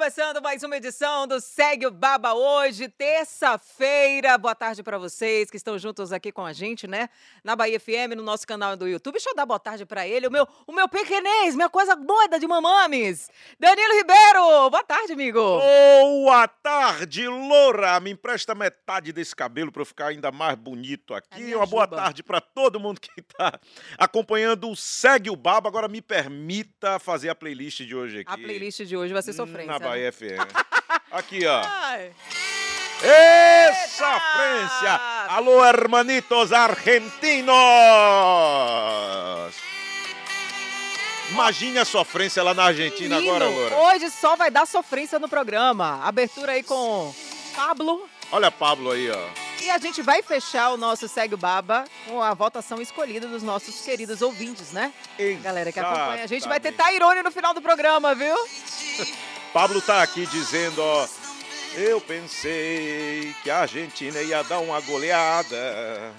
Começando mais uma edição do Segue o Baba hoje, terça-feira. Boa tarde para vocês que estão juntos aqui com a gente, né? Na Bahia FM, no nosso canal do YouTube. Deixa eu dar boa tarde para ele, o meu, o meu pequenês, minha coisa doida de mamames. Danilo Ribeiro! Boa tarde, amigo! Boa tarde, Loura! Me empresta metade desse cabelo para eu ficar ainda mais bonito aqui. Uma boa ajuda. tarde para todo mundo que está acompanhando o Segue o Baba. Agora me permita fazer a playlist de hoje aqui. A playlist de hoje vai ser sofrência. Na Bahia FM. aqui, ó. Ai. Essa Eita! Francia! Alô, hermanitos argentinos! Imagine a sofrência lá na Argentina Menino, agora, Loura. Hoje só vai dar sofrência no programa. Abertura aí com Pablo. Olha Pablo aí, ó. E a gente vai fechar o nosso Segue o Baba com a votação escolhida dos nossos queridos ouvintes, né? Galera que acompanha. A gente vai ter Exatamente. Tairone no final do programa, viu? Pablo tá aqui dizendo, ó. Eu pensei que a Argentina ia dar uma goleada.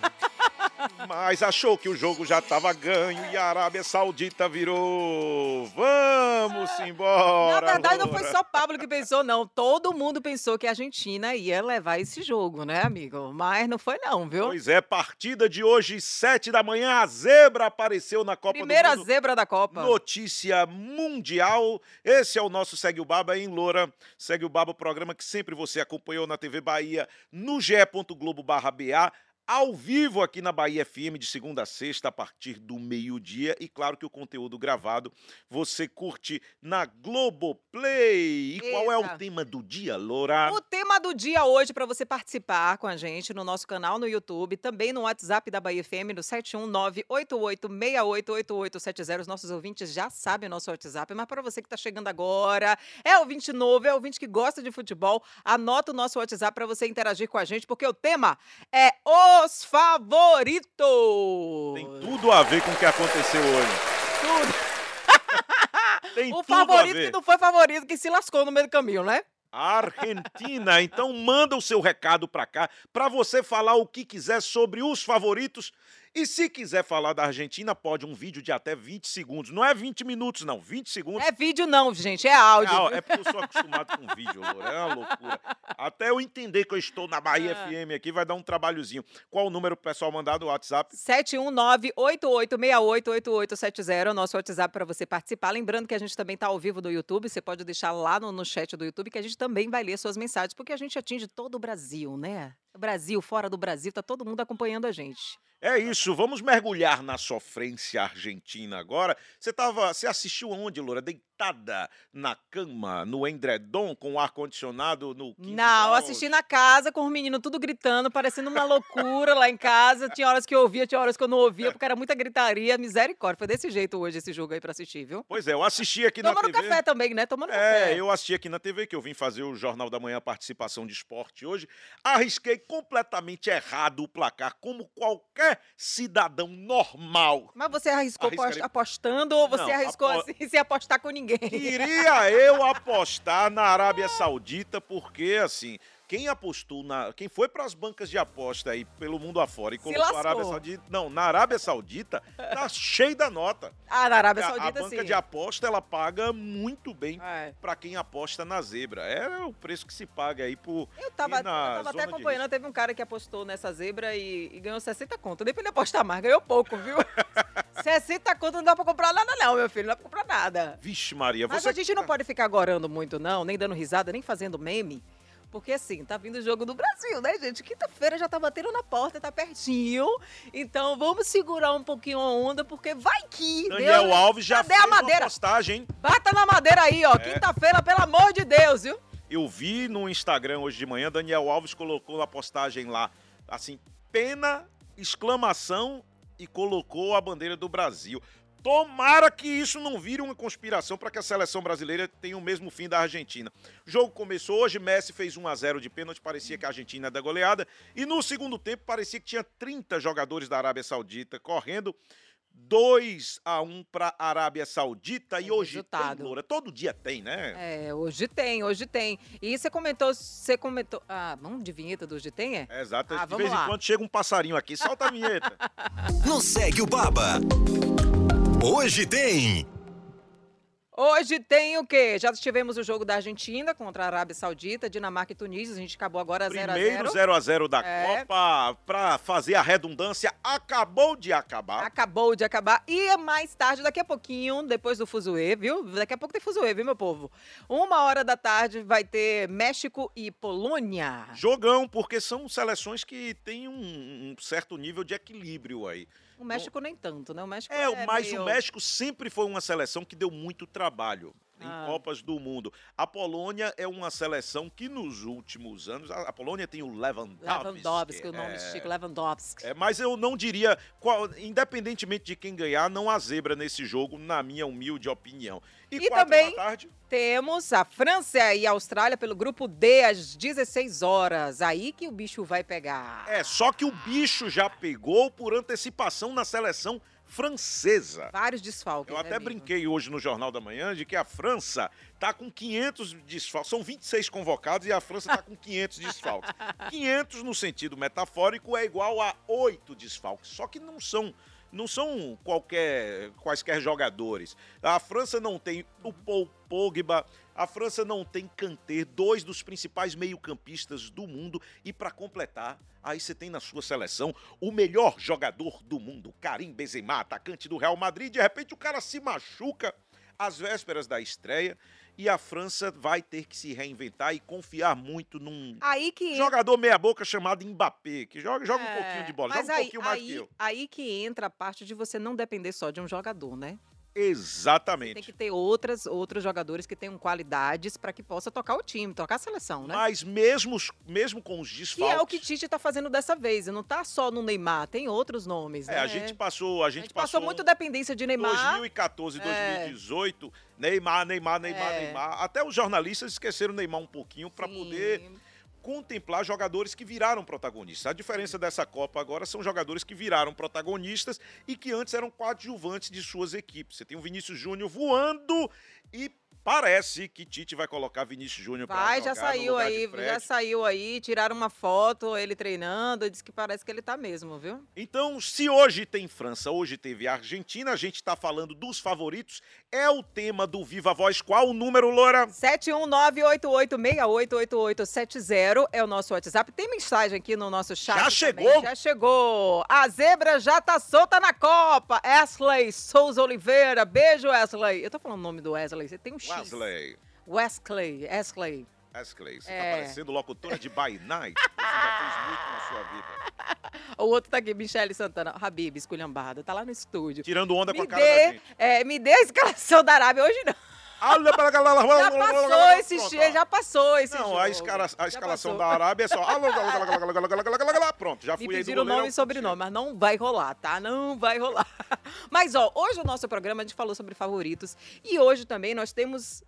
Mas achou que o jogo já estava ganho e a Arábia Saudita virou. Vamos embora. Na verdade, não foi Loura." só Pablo que pensou, não. Todo mundo pensou que a Argentina ia levar esse jogo, né, amigo? Mas não foi, não, viu? Pois é, partida de hoje, sete da manhã, a zebra apareceu na Copa Primeira do Mundo. zebra da Copa. Notícia mundial. Esse é o nosso Segue o Baba em Loura. Segue o Baba, o programa que sempre você acompanhou na TV Bahia, no ge.globo barra BA. Ao vivo aqui na Bahia FM, de segunda a sexta, a partir do meio-dia. E claro que o conteúdo gravado você curte na Globoplay. E qual é Eita. o tema do dia, Loura? O tema do dia hoje para você participar com a gente no nosso canal no YouTube, também no WhatsApp da Bahia FM, no 71988688870. Os nossos ouvintes já sabem o nosso WhatsApp, mas para você que está chegando agora, é ouvinte novo, é ouvinte que gosta de futebol, anota o nosso WhatsApp para você interagir com a gente, porque o tema é os favoritos. Tem tudo a ver com o que aconteceu hoje. Tem O tudo favorito que não foi favorito, que se lascou no meio do caminho, né? Argentina. Então manda o seu recado pra cá pra você falar o que quiser sobre os favoritos. E se quiser falar da Argentina, pode um vídeo de até 20 segundos. Não é 20 minutos, não. 20 segundos. É vídeo não, gente, é áudio. Viu? é porque eu sou acostumado com vídeo, Loura. É uma loucura. Até eu entender que eu estou na Bahia Ah. FM aqui, vai dar um trabalhozinho. Qual o número pro pessoal mandar do WhatsApp? 719-8868-8870, o nosso WhatsApp para você participar. Lembrando que a gente também está ao vivo do YouTube, você pode deixar lá no, no chat do YouTube que a gente também vai ler suas mensagens, porque a gente atinge todo o Brasil, né? Brasil, fora do Brasil, tá todo mundo acompanhando a gente. É isso, vamos mergulhar na sofrência argentina agora. Você tava, você assistiu onde, Loura? Deitada na cama, no endredom, com o ar-condicionado no 15 Não, eu assisti na casa com os meninos tudo gritando, parecendo uma loucura lá em casa. Tinha horas que eu ouvia, tinha horas que eu não ouvia, porque era muita gritaria, misericórdia. Foi desse jeito hoje esse jogo aí para assistir, viu? Pois é, eu assisti aqui na Tomando TV. café também, né? Tomando É, café. eu assisti aqui na TV, que eu vim fazer o Jornal da Manhã Participação de Esporte hoje. Arrisquei completamente errado o placar, como qualquer cidadão normal. Mas você arriscou Arriscaria- post- apostando ou você Não, arriscou apo- assim sem apostar com ninguém? Queria eu apostar na Arábia Saudita, porque assim, quem apostou na. Quem foi para as bancas de aposta aí pelo mundo afora e colocou a Arábia. Saudita. Não, na Arábia Saudita tá cheio da nota. Ah, na Arábia a, a Saudita, banca sim. de aposta ela paga muito bem É. para quem aposta na zebra. É o preço que se paga aí por. Eu tava, eu tava até acompanhando, teve um cara que apostou nessa zebra e, e ganhou 60 conto. Nem pra ele apostar mais, ganhou pouco, viu? 60 conto não dá pra comprar nada não, meu filho, não dá pra comprar nada. Vixe, Maria, Mas você. a gente não pode ficar agorando muito não, nem dando risada, nem fazendo meme. Porque assim, tá vindo o jogo do Brasil, né, gente? Quinta-feira já tá batendo na porta, tá pertinho. Então vamos segurar um pouquinho a onda, porque vai que. Daniel Deus- Alves já fez a madeira? postagem, hein? Bata na madeira aí, ó. É. Quinta-feira, pelo amor de Deus, viu? Eu vi no Instagram hoje de manhã, Daniel Alves colocou na postagem lá, assim, pena, exclamação e colocou a bandeira do Brasil. Tomara que isso não vire uma conspiração para que a seleção brasileira tenha o mesmo fim da Argentina. O jogo começou hoje, Messi fez 1 a 0 de pênalti, parecia que a Argentina ia dar goleada, e no segundo tempo parecia que tinha 30 jogadores da Arábia Saudita correndo 2 a 1 para a Arábia Saudita. E O hoje resultado. tem, Loura. Todo dia tem, né? É, hoje tem, hoje tem. E você comentou, você comentou. Ah, vamos de vinheta do hoje tem, é? É, exato. Ah, de vez lá. em quando chega um passarinho aqui. Solta a vinheta. No Segue o Baba. Hoje tem. Hoje tem o quê? Já tivemos o jogo da Argentina contra a Arábia Saudita, Dinamarca e Tunísia. A gente acabou agora 0 a 0 Primeiro 0 a 0 da É. Copa, para fazer a redundância, acabou de acabar. Acabou de acabar. E mais tarde, daqui a pouquinho, depois do Fuzuê, viu? Daqui a pouco tem Fuzuê, viu, meu povo? Uma hora da tarde vai ter México e Polônia. Jogão, porque são seleções que têm um, um certo nível de equilíbrio aí. O México nem tanto, né? O México É, é, mas meio... o México sempre foi uma seleção que deu muito trabalho em Ah. Copas do Mundo. A Polônia é uma seleção que nos últimos anos. A, Polônia tem o Lewandowski. Lewandowski, o nome é, de Chico, Lewandowski. é, mas eu não diria, qual- independentemente de quem ganhar, não há zebra nesse jogo, na minha humilde opinião. E, E quatro também- da tarde, Temos a França e a Austrália pelo grupo D às 16 horas. Aí que o bicho vai pegar. é só que o bicho já pegou por antecipação na seleção francesa. Vários desfalques. Eu né, até brinquei hoje no Jornal da Manhã de que a França tá com 500 desfalques. São 26 convocados e a França tá com 500 desfalques. 500 no sentido metafórico é igual a 8 desfalques. Só que não são não são qualquer quaisquer jogadores. A França não tem o Paul Pogba, a França não tem Kanté, dois dos principais meio-campistas do mundo. E para completar, aí você tem na sua seleção o melhor jogador do mundo, Karim Benzema, atacante do Real Madrid, de repente o cara se machuca às vésperas da estreia e a França vai ter que se reinventar e confiar muito num que jogador meia-boca chamado Mbappé, que joga, joga um É, pouquinho de bola, joga um aí, pouquinho mais aí, que eu. Aí que entra a parte de você não depender só de um jogador, né? Exatamente. Tem que ter outras, outros jogadores que tenham qualidades para que possa tocar o time, tocar a seleção, né? Mas mesmo, mesmo com os Que desfalques... é o que Tite tá fazendo dessa vez. E não tá só no Neymar, tem outros nomes, É, né? a gente passou, a A gente, gente passou muito dependência de Neymar. 2014, É. 2018, Neymar, Neymar, Neymar, É. Neymar. Até os jornalistas esqueceram Neymar um pouquinho para poder contemplar jogadores que viraram protagonistas. A diferença dessa Copa agora são jogadores que viraram protagonistas e que antes eram coadjuvantes de suas equipes. Você tem o Vinícius Júnior voando e parece que Tite vai colocar Vinícius Júnior para Vai, já saiu aí, já saiu aí, tiraram uma foto, ele treinando, disse que parece que ele tá mesmo, viu? Então, se hoje tem França, hoje teve Argentina, a gente está falando dos favoritos, é o tema do Viva Voz. Qual o número, Loura? 71988888870 é o nosso WhatsApp. Tem mensagem aqui no nosso chat. Já também. chegou? Já chegou. A zebra já tá solta na Copa. Wesley Souza Oliveira. Beijo, Wesley. Eu tô falando o nome do Wesley. Você tem um. Wesley. Wesley. Wesley. Wesley, você É. tá parecendo locutora de By Night. Você já fez muito na sua vida. O outro tá aqui, Michele Santana. Habib, esculhambada. Tá lá no estúdio. Tirando onda com Me a cara da dê, gente. é, me dê a escalação da Arábia. Hoje não. Já passou esse ó. já passou esse Não, a, escala- a escalação da Arábia é só. Pronto, já Me fui aí do goleiro nome e sobrenome, mas não vai rolar, tá? Não vai rolar. Mas, ó, hoje o nosso programa a gente falou sobre favoritos. E hoje também nós temos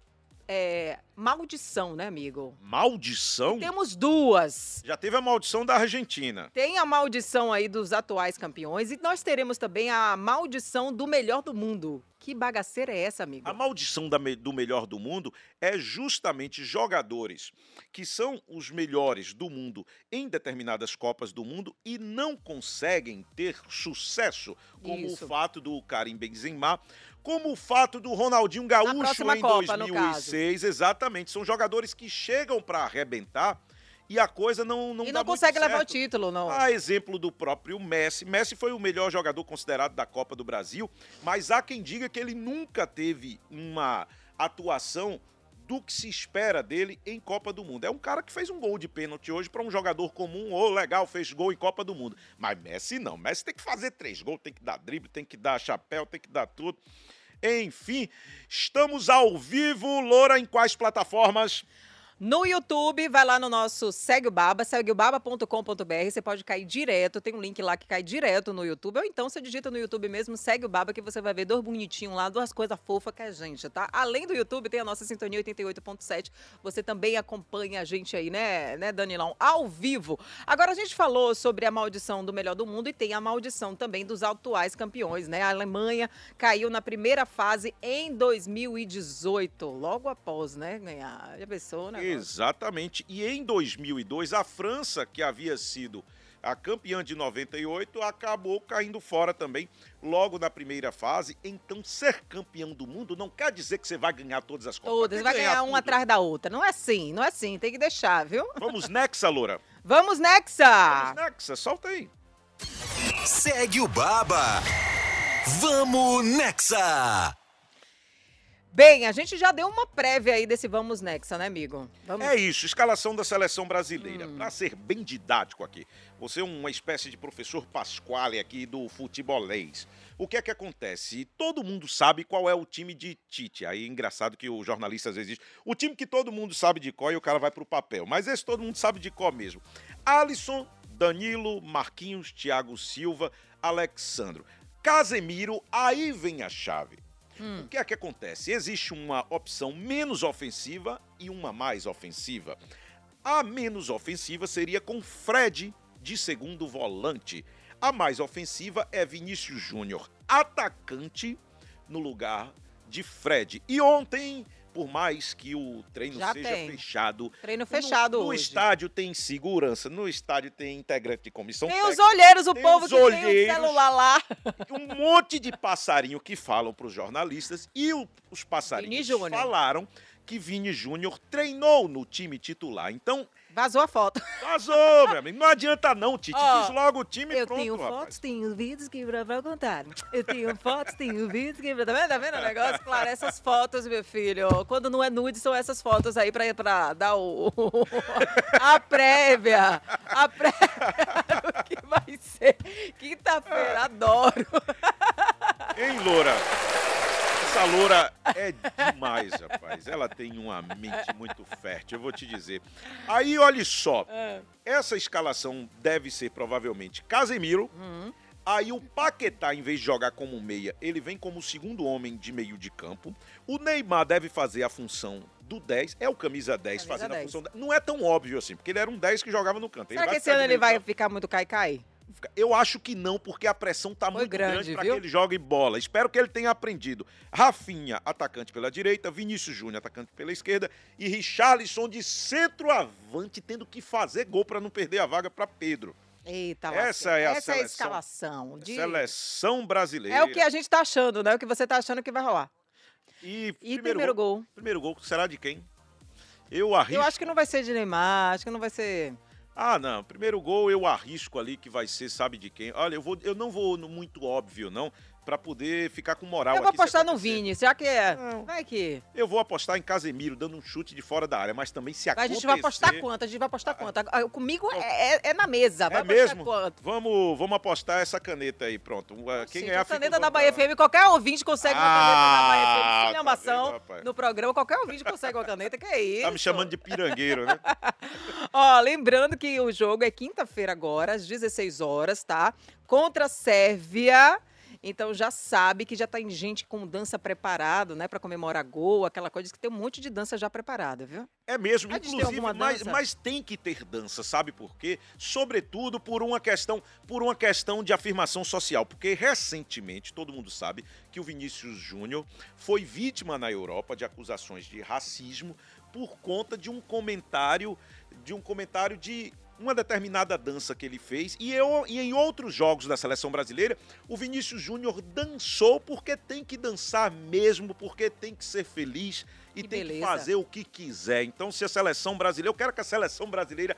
é, maldição, né, amigo? Maldição? Temos duas. Já teve a maldição da Argentina. Tem a maldição aí dos atuais campeões e nós teremos também a maldição do melhor do mundo. Que bagaceira é essa, amigo? A maldição me- do melhor do mundo é justamente jogadores que são os melhores do mundo em determinadas Copas do Mundo e não conseguem ter sucesso, como Isso. o fato do Karim Benzema, como o fato do Ronaldinho Gaúcho em Copa, no 2006, exatamente. São jogadores que chegam para arrebentar e a coisa não não e não consegue levar o título, não. A exemplo do próprio Messi. Messi foi o melhor jogador considerado da Copa do Brasil, mas há quem diga que ele nunca teve uma atuação do que se espera dele em Copa do Mundo. É um cara que fez um gol de pênalti hoje para um jogador comum, ô, legal, fez gol em Copa do Mundo. Mas Messi não. Messi tem que fazer três gols, tem que dar drible, tem que dar chapéu, tem que dar tudo. Enfim, estamos ao vivo, Loura, em quais plataformas? No YouTube, vai lá no nosso Segue o Baba, segueobaba.com.br. Você pode cair direto, tem um link lá que cai direto no YouTube. Ou então você digita no YouTube mesmo, segue o Baba, que você vai ver dois bonitinhos lá, duas coisas fofas que é a gente, tá? Além do YouTube, tem a nossa Sintonia 88.7. Você também acompanha a gente aí, né, né, Danilão? Ao vivo. Agora a gente falou sobre a maldição do melhor do mundo e tem a maldição também dos atuais campeões, né? A Alemanha caiu na primeira fase em 2018, logo após, né, ganhar. Já pensou, né? Exatamente. E em 2002, a França, que havia sido a campeã de 98, acabou caindo fora também logo na primeira fase. Então, ser campeão do mundo não quer dizer que você vai ganhar todas as Copas. Todas, vai ganhar uma tudo. atrás da outra. Não é assim, não é assim, tem que deixar, viu? Vamos Nexa, Loura. Vamos, Nexa! Vamos Nexa, solta aí. Segue o Baba. Vamos Nexa. Bem, a gente já deu uma prévia aí desse Vamos Nexa, né, amigo? Vamos... É isso, escalação da seleção brasileira. Para ser bem didático aqui, você é uma espécie de professor Pasquale aqui do futebolês. O que é que acontece? Todo mundo sabe qual é o time de Tite. Aí é engraçado que o jornalista às vezes diz, o time que todo mundo sabe de qual e o cara vai pro papel. Mas esse todo mundo sabe de qual mesmo. Alisson, Danilo, Marquinhos, Thiago Silva, Alexandro. Casemiro, aí vem a chave. O que é que acontece? Existe uma opção menos ofensiva e uma mais ofensiva. A menos ofensiva seria com Fred de segundo volante. A mais ofensiva é Vinícius Júnior, atacante, no lugar de Fred. E ontem, por mais que o treino Já seja tem. fechado, Treino fechado no, no estádio tem segurança, no estádio tem integrante de comissão Tem os técnica, olheiros, o povo os que tem o olheiros. celular lá. um monte de passarinho que falam para os jornalistas e o- os passarinhos falaram que Vini Júnior treinou no time titular. Então, Vazou a foto. vazou, meu amigo. Não adianta não, Tite. Ó, Diz logo o time Eu pronto, tenho rapaz. fotos, tenho vídeos que pra, pra contar. Eu tenho fotos, tenho vídeos que pra... Tá vendo? Tá vendo o negócio? Claro, essas fotos, meu filho. Quando não é nude, são essas fotos aí pra, pra dar o... a prévia. A prévia do que vai ser. Quinta-feira, adoro. Hein, Loura? Essa loura é demais, rapaz. Ela tem uma mente muito fértil, eu vou te dizer. Aí, olha só. É. Essa escalação deve ser provavelmente Casemiro. Uhum. Aí o Paquetá, em vez de jogar como meia, ele vem como segundo homem de meio de campo. O Neymar deve fazer a função do 10. É o camisa 10 Camisa fazendo 10. a função. da- Não é tão óbvio assim, porque ele era um 10 que jogava no canto. Será que esse ano ele vai ficar muito cai-cai? Eu acho que não, porque a pressão tá Foi muito grande, grande, para que ele jogue bola. Espero que ele tenha aprendido. Rafinha, atacante pela direita, Vinícius Júnior, atacante pela esquerda e Richarlison de centroavante, tendo que fazer gol para não perder a vaga para Pedro. Eita, Essa é a Essa é a seleção. escalação. de- Seleção brasileira. É o que a gente tá achando, né? O que você tá achando que vai rolar. E, E primeiro, gol. Primeiro gol será de quem? Eu arrisco. Eu acho que não vai ser de Neymar, acho que não vai ser. Ah, não. Primeiro gol eu arrisco ali que vai ser, sabe de quem? Olha, eu, vou, eu não vou no muito óbvio, não, pra poder ficar com moral eu vou apostar no. Vini, já que é. Não. Vai que. Eu vou apostar em Casemiro, dando um chute de fora da área, mas também se A acontecer... gente vai apostar quanto? A gente vai apostar quanto? Ah, Comigo é, é- é na mesa. Vai É mesmo? quanto? Vamos, vamos apostar essa caneta aí, pronto. Quem ganhar a caneta da Bahia. FM, qualquer ouvinte consegue uma caneta da Bahia FM. Ah, Sem tá rapaz? no programa, qualquer ouvinte consegue uma caneta. Que é isso? Tá me chamando de pirangueiro, né? Ó, lembrando que o jogo é quinta-feira agora, às 16 horas, tá? Contra a Sérvia. Então já sabe que já tem gente com dança preparado, né, Pra comemorar gol, aquela coisa que tem um monte de dança já preparada, viu? É mesmo, inclusive, mas, mas tem que ter dança, sabe por quê? Sobretudo por uma questão, por uma questão de afirmação social, porque recentemente todo mundo sabe que o Vinícius Júnior foi vítima na Europa de acusações de racismo por conta de um comentário, de um comentário de uma determinada dança que ele fez e, eu, e em outros jogos da seleção brasileira, o Vinícius Júnior dançou porque tem que dançar mesmo, porque tem que ser feliz e Que tem que beleza. fazer o que quiser. Então, se a seleção brasileira, eu quero que a seleção brasileira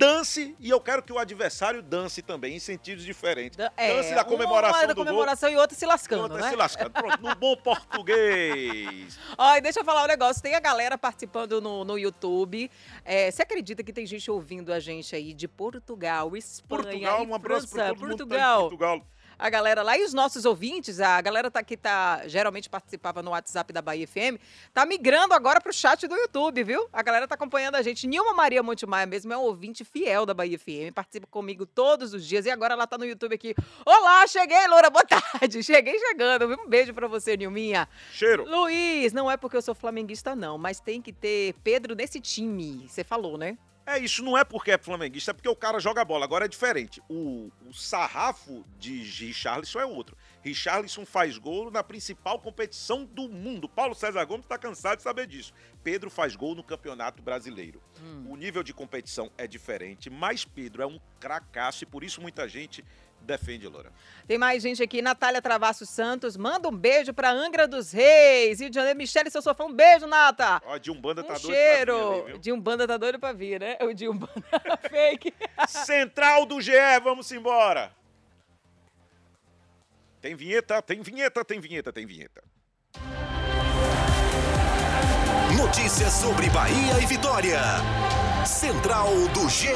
dance e eu quero que o adversário dance também, em sentidos diferentes. Da- é, dance da comemoração uma da do comemoração e outra se gol, lascando, outra né? se lascando. Pronto, no bom português. E deixa eu falar um negócio. Tem a galera participando no, no YouTube. É, você acredita que tem gente ouvindo a gente aí de Portugal, Espanha, Portugal, um abraço França, Portugal. Portugal. A galera lá e os nossos ouvintes, a galera tá, que tá, geralmente participava no WhatsApp da Bahia FM, tá migrando agora pro chat do YouTube, viu? A galera tá acompanhando a gente. Nilma Maria Montemar mesmo é um ouvinte fiel da Bahia FM, participa comigo todos os dias e agora ela tá no YouTube aqui. Olá, cheguei, Loura, boa tarde. Cheguei chegando? Um beijo pra você, Nilminha. Cheiro. Luiz, não é porque eu sou flamenguista, não, mas tem que ter Pedro nesse time. Você falou, né? É isso, não é porque é flamenguista, é porque o cara joga bola. Agora é diferente. O, o sarrafo de Richarlison é outro. Richarlison faz gol na principal competição do mundo. Paulo César Gomes está cansado de saber disso. Pedro faz gol no Campeonato Brasileiro. O nível de competição é diferente, mas Pedro é um cracaço e por isso muita gente defende Loura. Tem mais gente aqui, Natália Travasso Santos, manda um beijo pra Angra dos Reis, Rio de Janeiro. Michele, seu sofá, um beijo, Nata. Ó, de Umbanda Um tá doido pra cheiro. vir de Umbanda tá doido pra vir, né? O de Umbanda fake. Central do GE, vamos embora. Tem vinheta, tem vinheta, tem vinheta, tem vinheta. Notícias sobre Bahia e Vitória. Central do GE.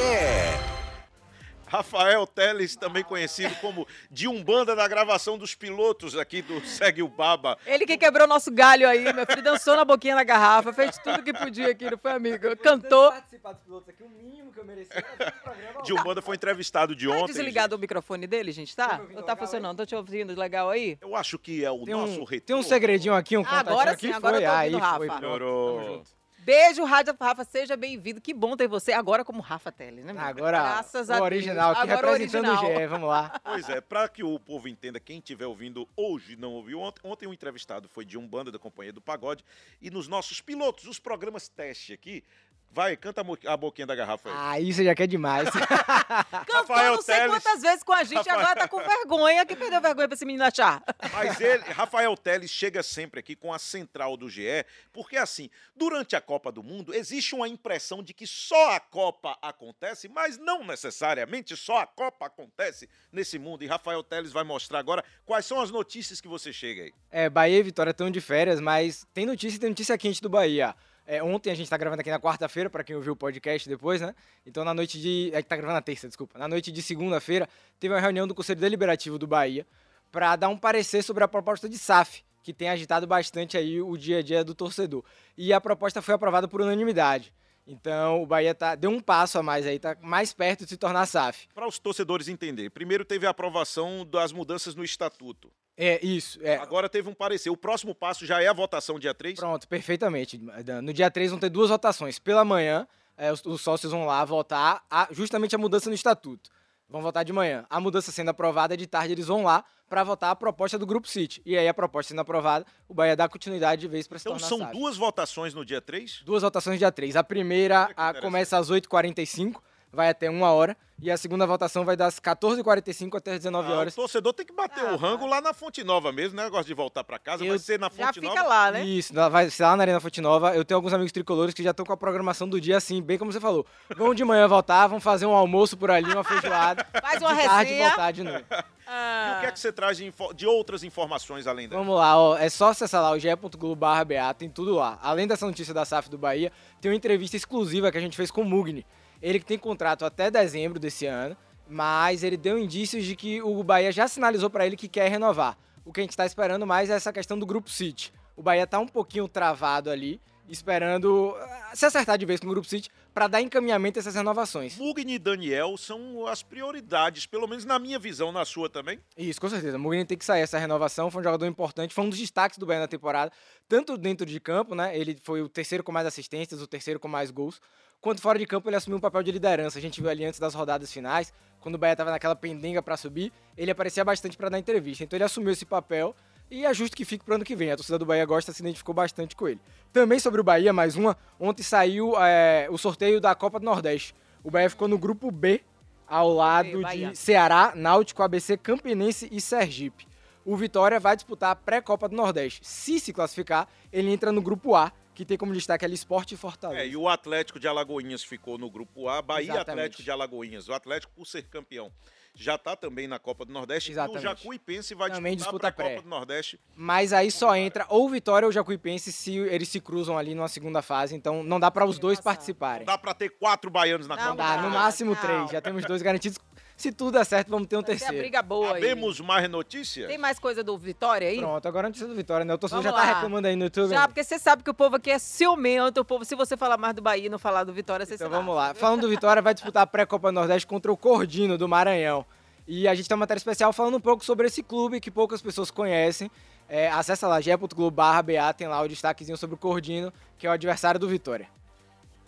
Rafael Teles, também conhecido como de Umbanda da gravação dos pilotos aqui do Segue o Baba. Ele que quebrou nosso galho aí, meu filho, dançou na boquinha da garrafa, fez tudo que podia aqui, não foi, amigo? Cantou. participar dos pilotos aqui, o mínimo que eu programa. De Umbanda foi entrevistado de Tá ontem. desligado o microfone dele, gente, tá? Tá Ou tá funcionando? Tô te ouvindo legal aí? gente. Eu acho que é o Tem nosso um, retorno. tem um segredinho aqui, um agora aqui, sim, agora foi, eu tô aí ouvindo, foi, Rafa. Melhorou. tamo junto. Beijo, Rádio Rafa, seja bem-vindo. Que bom ter você agora como Rafa Teles, né? meu? Agora, Graças a o Deus. original aqui, Agora o representando o original. GE, vamos lá. Pois é, para que o povo entenda, quem estiver ouvindo hoje não ouviu ontem, ontem um entrevistado foi de Umbanda da Companhia do Pagode e nos nossos pilotos, os programas teste aqui, vai, canta a boquinha da garrafa aí. Ah, isso já quer demais. Cantou não sei Teles. quantas vezes com a gente, Rafael- agora tá com vergonha. Que perdeu vergonha pra esse menino achar? Mas ele, Rafael Teles chega sempre aqui com a central do GE, porque assim, durante a Copa do Mundo, existe uma impressão de que só a Copa acontece, mas não necessariamente só a Copa acontece nesse mundo. E Rafael Teles vai mostrar agora quais são as notícias que você chega aí. É, Bahia e Vitória estão de férias, mas tem notícia e tem notícia quente do Bahia. É, ontem a gente tá gravando aqui na quarta-feira, para quem ouviu o podcast depois, né? Então na noite de. A gente tá gravando na terça, desculpa. Na noite de segunda-feira, teve uma reunião do Conselho Deliberativo do Bahia para dar um parecer sobre a proposta de SAF, que tem agitado bastante aí o dia a dia do torcedor. E a proposta foi aprovada por unanimidade. Então o Bahia tá, deu um passo a mais aí, tá mais perto de se tornar SAF. Para os torcedores entenderem, primeiro teve a aprovação das mudanças no estatuto. É isso, é. Agora teve um parecer. O próximo passo já é a votação dia 3? Pronto, perfeitamente. No dia 3 vão ter duas votações. Pela manhã, é, os, os sócios vão lá votar a- justamente a mudança no estatuto. Vão votar de manhã. A mudança sendo aprovada, de tarde eles vão lá para votar a proposta do Grupo City. E aí a proposta sendo aprovada, o Bahia dá continuidade de vez para se Então são SAF. duas votações no dia 3? Duas votações dia 3. A primeira a- começa às 8h45, vai até uma hora. E a segunda votação vai das 14h45 até as 19 Ah, o horas. torcedor tem que bater Ah, o rango lá na Fonte Nova mesmo, né? Negócio de voltar pra casa, Eu- vai ser na Já Fonte fica Nova. lá, né? Isso, vai ser lá na Arena Fonte Nova. Eu tenho alguns amigos tricolores que já estão com a programação do dia assim, bem como você falou. Vão de manhã voltar, vão fazer um almoço por ali, uma feijoada. Faz uma de tarde resenha. voltar de noite. E o Ah, que é que você traz de, de outras informações além dessa? Vamos lá, ó, é só acessar lá o ge.globo.ba, tem tudo lá. Além dessa notícia da SAF do Bahia, tem uma entrevista exclusiva que a gente fez com o Mugni. Ele tem contrato até dezembro desse ano, mas ele deu indícios de que o Bahia já sinalizou para ele que quer renovar. O que a gente está esperando mais é essa questão do Grupo City. O Bahia tá um pouquinho travado ali, esperando ah, se acertar de vez com o Grupo City para dar encaminhamento a essas renovações. Mugni e Daniel são as prioridades, pelo menos na minha visão, na sua também. Isso, com certeza. Mugni tem que sair essa renovação. Foi um jogador importante, foi um dos destaques do Bahia na temporada, tanto dentro de campo, né? Ele foi o terceiro com mais assistências, o terceiro com mais gols, quanto fora de campo ele assumiu um papel de liderança. A gente viu ali antes das rodadas finais, quando o Bahia estava naquela pendenga para subir, ele aparecia bastante para dar entrevista. Então ele assumiu esse papel e é justo que fique pro ano que vem. A torcida do Bahia gosta, se identificou bastante com ele. Também sobre o Bahia, mais uma, ontem saiu é, o sorteio da Copa do Nordeste. O Bahia ficou no grupo B, ao lado Bahia. de Ceará, Náutico, ABC, Campinense e Sergipe. O Vitória vai disputar a pré-Copa do Nordeste. Se se classificar, ele entra no grupo A, que tem como destaque ali Esporte e Fortaleza. É, e o Atlético de Alagoinhas ficou no grupo A, Bahia Exatamente. Atlético de Alagoinhas. O Atlético, por ser campeão, já está também na Copa do Nordeste. Exatamente. E o Jacuipense vai Também disputar disputa a. Copa do Nordeste. Mas aí só entra ou Vitória ou Jacuipense se eles se cruzam ali numa segunda fase. Então não dá para os dois passar. participarem. Dá para ter quatro baianos na Não Copa Dá, do no máximo Não. três. Já temos dois garantidos. Se tudo der certo, vamos ter um Vai terceiro. briga boa aí. Sabemos mais notícias? Tem mais coisa do Vitória aí? Pronto, agora a notícia do Vitória, né? O torcedor Vamos já tá lá. reclamando aí no YouTube. Já, porque você sabe que o povo aqui é ciumento. O povo, se você falar mais do Bahia e não falar do Vitória, você Então vamos lá. Falando do Vitória, vai disputar a pré-Copa Nordeste contra o Cordino do Maranhão. E a gente tem uma matéria especial falando um pouco sobre esse clube que poucas pessoas conhecem. É, acessa lá, ge.globo.ba, tem lá o destaquezinho sobre o Cordino, que é o adversário do Vitória.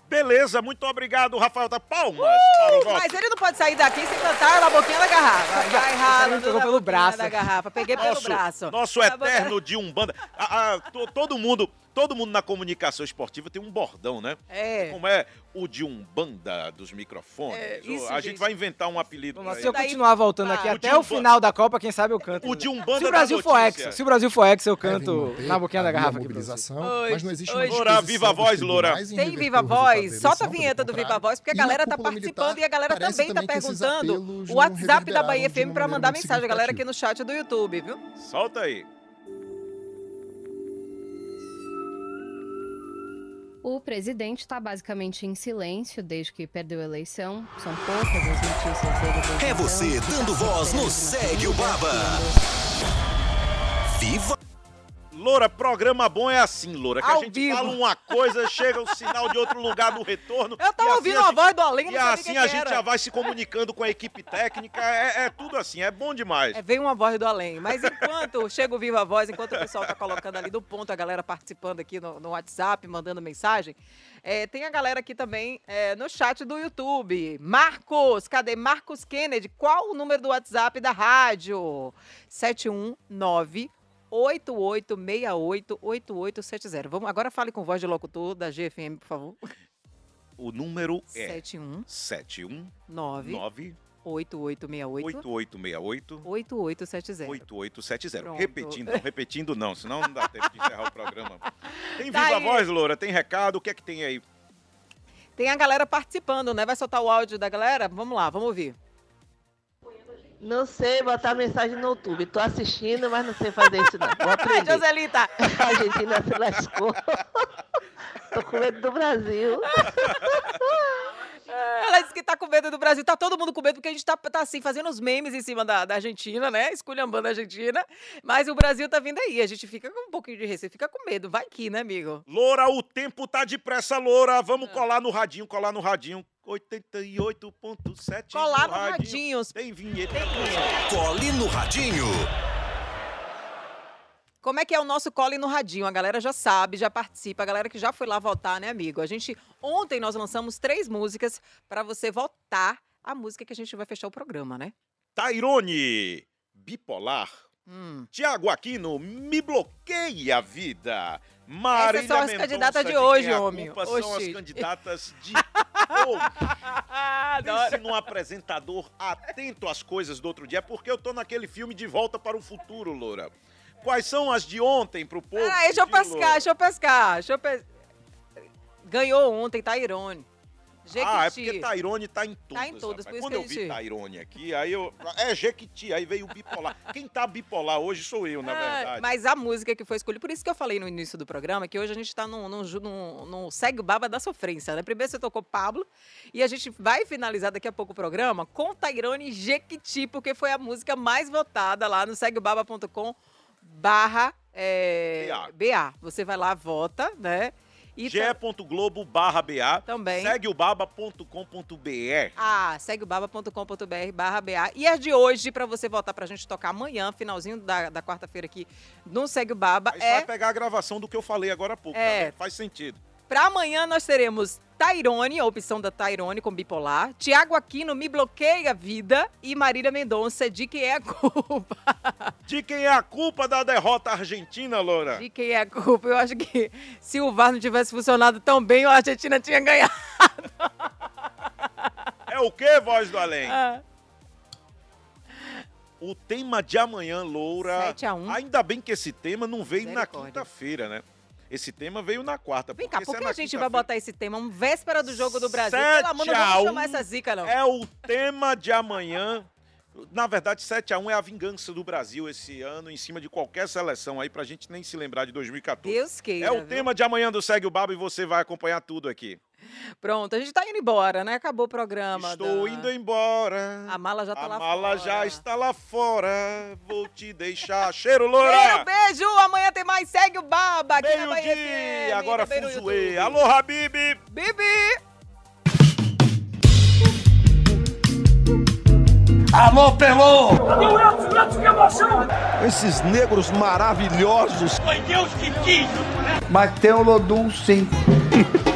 Beleza, muito obrigado, Rafael da Palmas para o nosso. Mas ele não pode sair daqui sem cantar na boquinha da garrafa. Vai ralo pegou pelo braço. da garrafa. Peguei pelo nosso, braço. nosso Tá eterno de Umbanda. Ah, ah, to- todo mundo, todo mundo na comunicação esportiva tem um bordão, né? É. Como é o de Umbanda dos microfones. É, O- isso, a gente gente. vai inventar um apelido. Pra se eu continuar voltando aqui Ah. até O o de um final da Copa, quem sabe eu canto. O de Umbanda Se o da Brasil for hexa, se o Brasil for hexa, eu canto manter na boquinha da garrafa aqui. Oi, mas não existe uma oi. Loura, viva voz, Loura. Tem viva o voz, solta a vinheta do Viva. Voz, porque a galera tá participando e a galera também tá perguntando o WhatsApp da Bahia FM maneira mandar mensagem, a galera aqui no chat do YouTube, viu? Solta aí. O presidente está basicamente em silêncio desde que perdeu a eleição. São poucas as notícias dele. desde É então, você dando voz no Segue o Baba. Viva Loura, programa bom é assim, Loura. Que Ao a gente vivo. fala uma coisa, chega o sinal de outro lugar do retorno. Eu tava assim ouvindo a a gente- voz do Além, E assim a que gente já vai se comunicando com a equipe técnica. É, é tudo assim, é bom demais. É, veio uma voz do além. Mas enquanto chega o Viva Voz, enquanto o pessoal tá colocando ali do ponto, a galera participando aqui no, no WhatsApp, mandando mensagem, é, tem a galera aqui também é, no chat do YouTube. Marcos, cadê? Marcos Kennedy, qual o número do WhatsApp da rádio? 719 8868-8870. Vamos, agora fale com voz de locutor da GFM, por favor. O número é 719 719 8868 8868 8870. 8870. Pronto. Repetindo, não, repetindo não, senão não dá tempo de encerrar o programa. Tem Tá viva aí. voz, Loura? Tem recado? O que é que tem aí? Tem a galera participando, né? Vai soltar o áudio da galera? Vamos lá, vamos ouvir. Não sei botar mensagem no YouTube. Tô assistindo, mas não sei fazer isso não. Vou aprender. Joselita! A Argentina se lascou. Tô com medo do Brasil. Ela disse que tá com medo do Brasil. Tá todo mundo com medo porque a gente tá, tá assim, fazendo os memes em cima da, da Argentina, né? Esculhambando a Argentina. Mas o Brasil tá vindo aí. A gente fica com um pouquinho de receio, fica com medo. Vai que, né, amigo? Loura, o tempo tá depressa, Loura. Ah. Vamos colar no radinho, colar no radinho. 88.7 Colar no radinho. Tem vinheta. Tem vinheta. Cole no Radinho. Como é que é o nosso cole no radinho? A galera já sabe, já participa, a galera que já foi lá votar, né, amigo? A gente ontem nós lançamos três músicas pra você votar a música que a gente vai fechar o programa, né? Tairone, bipolar. Hum. Tiago Aquino, me bloqueia a vida. Essas Marília são as Mendonça, candidatas de hoje, é homem. culpa São as Oxi. candidatas de hoje. Pense num apresentador atento às coisas do outro dia, porque eu tô naquele filme De Volta para o Futuro, Loura. Quais são as de ontem pro povo? Ah, deixa eu pescar, Loura? deixa eu pescar. Deixa eu pe... Ganhou ontem, Tairone. Jequiti. Ah, é porque Tairone tá em todas. Tá em todas, rapaz. por Quando eu vi gente- Tairone aqui, aí eu. É Jequiti, aí veio o bipolar. Quem tá bipolar hoje sou eu, na Ah, verdade. Mas a música que foi escolhida, por isso que eu falei no início do programa, que hoje a gente tá num, num, num, num segue o baba da sofrência, né? Primeiro você tocou Pablo, e a gente vai finalizar daqui a pouco o programa com Tairone Jequiti, porque foi a música mais votada lá no seguebaba.com barra é, BA. BA. Você vai lá, vota, né? Ge.globo barra BA. Também. Segue o baba.com.br. Ah, seguebaba.com.br barra BA. E as de hoje, pra você voltar pra gente tocar amanhã, finalzinho da, da quarta-feira aqui no Segue o Baba, Aí é vai pegar a gravação do que eu falei agora há pouco. É. tá vendo? Faz sentido. Pra amanhã nós teremos Tairone, a opção da Tairone com bipolar. Tiago Aquino, Me Bloqueia a Vida. E Marília Mendonça, De Quem é a Culpa. De quem é a culpa da derrota argentina, Loura? De Quem é a Culpa. Eu acho que se o VAR não tivesse funcionado tão bem, a Argentina tinha ganhado. É o que, voz do além? Ah. O tema de amanhã, Loura. 7 a 1. Ainda bem que esse tema não veio na quinta-feira, né? Esse tema veio na quarta. Vem cá, por é que na a gente vai botar esse tema? Um véspera do jogo do Brasil. Pelo amor, não a vamos chamar essa zica, não. É o tema de amanhã. Na verdade, 7x1 é a vingança do Brasil esse ano, em cima de qualquer seleção aí, pra gente nem se lembrar de 2014. Deus queira. é o viu? tema de amanhã do Segue o Baba e você vai acompanhar tudo aqui. Pronto, a gente tá indo embora, né? Acabou o programa. Estou da- indo embora. A mala já tá A lá mala fora. já está lá fora. Vou te deixar. Cheiro, loura! beijo! Amanhã tem mais Segue o Baba aqui na Bahia FM. Meio-dia! Agora. YouTube. Alô, Habib! Bibi! Alô, Pelô! Cadê o Elton? Elton, que emoção! Esses negros maravilhosos. Foi Deus que quis! Mas tem o Lodum, sim.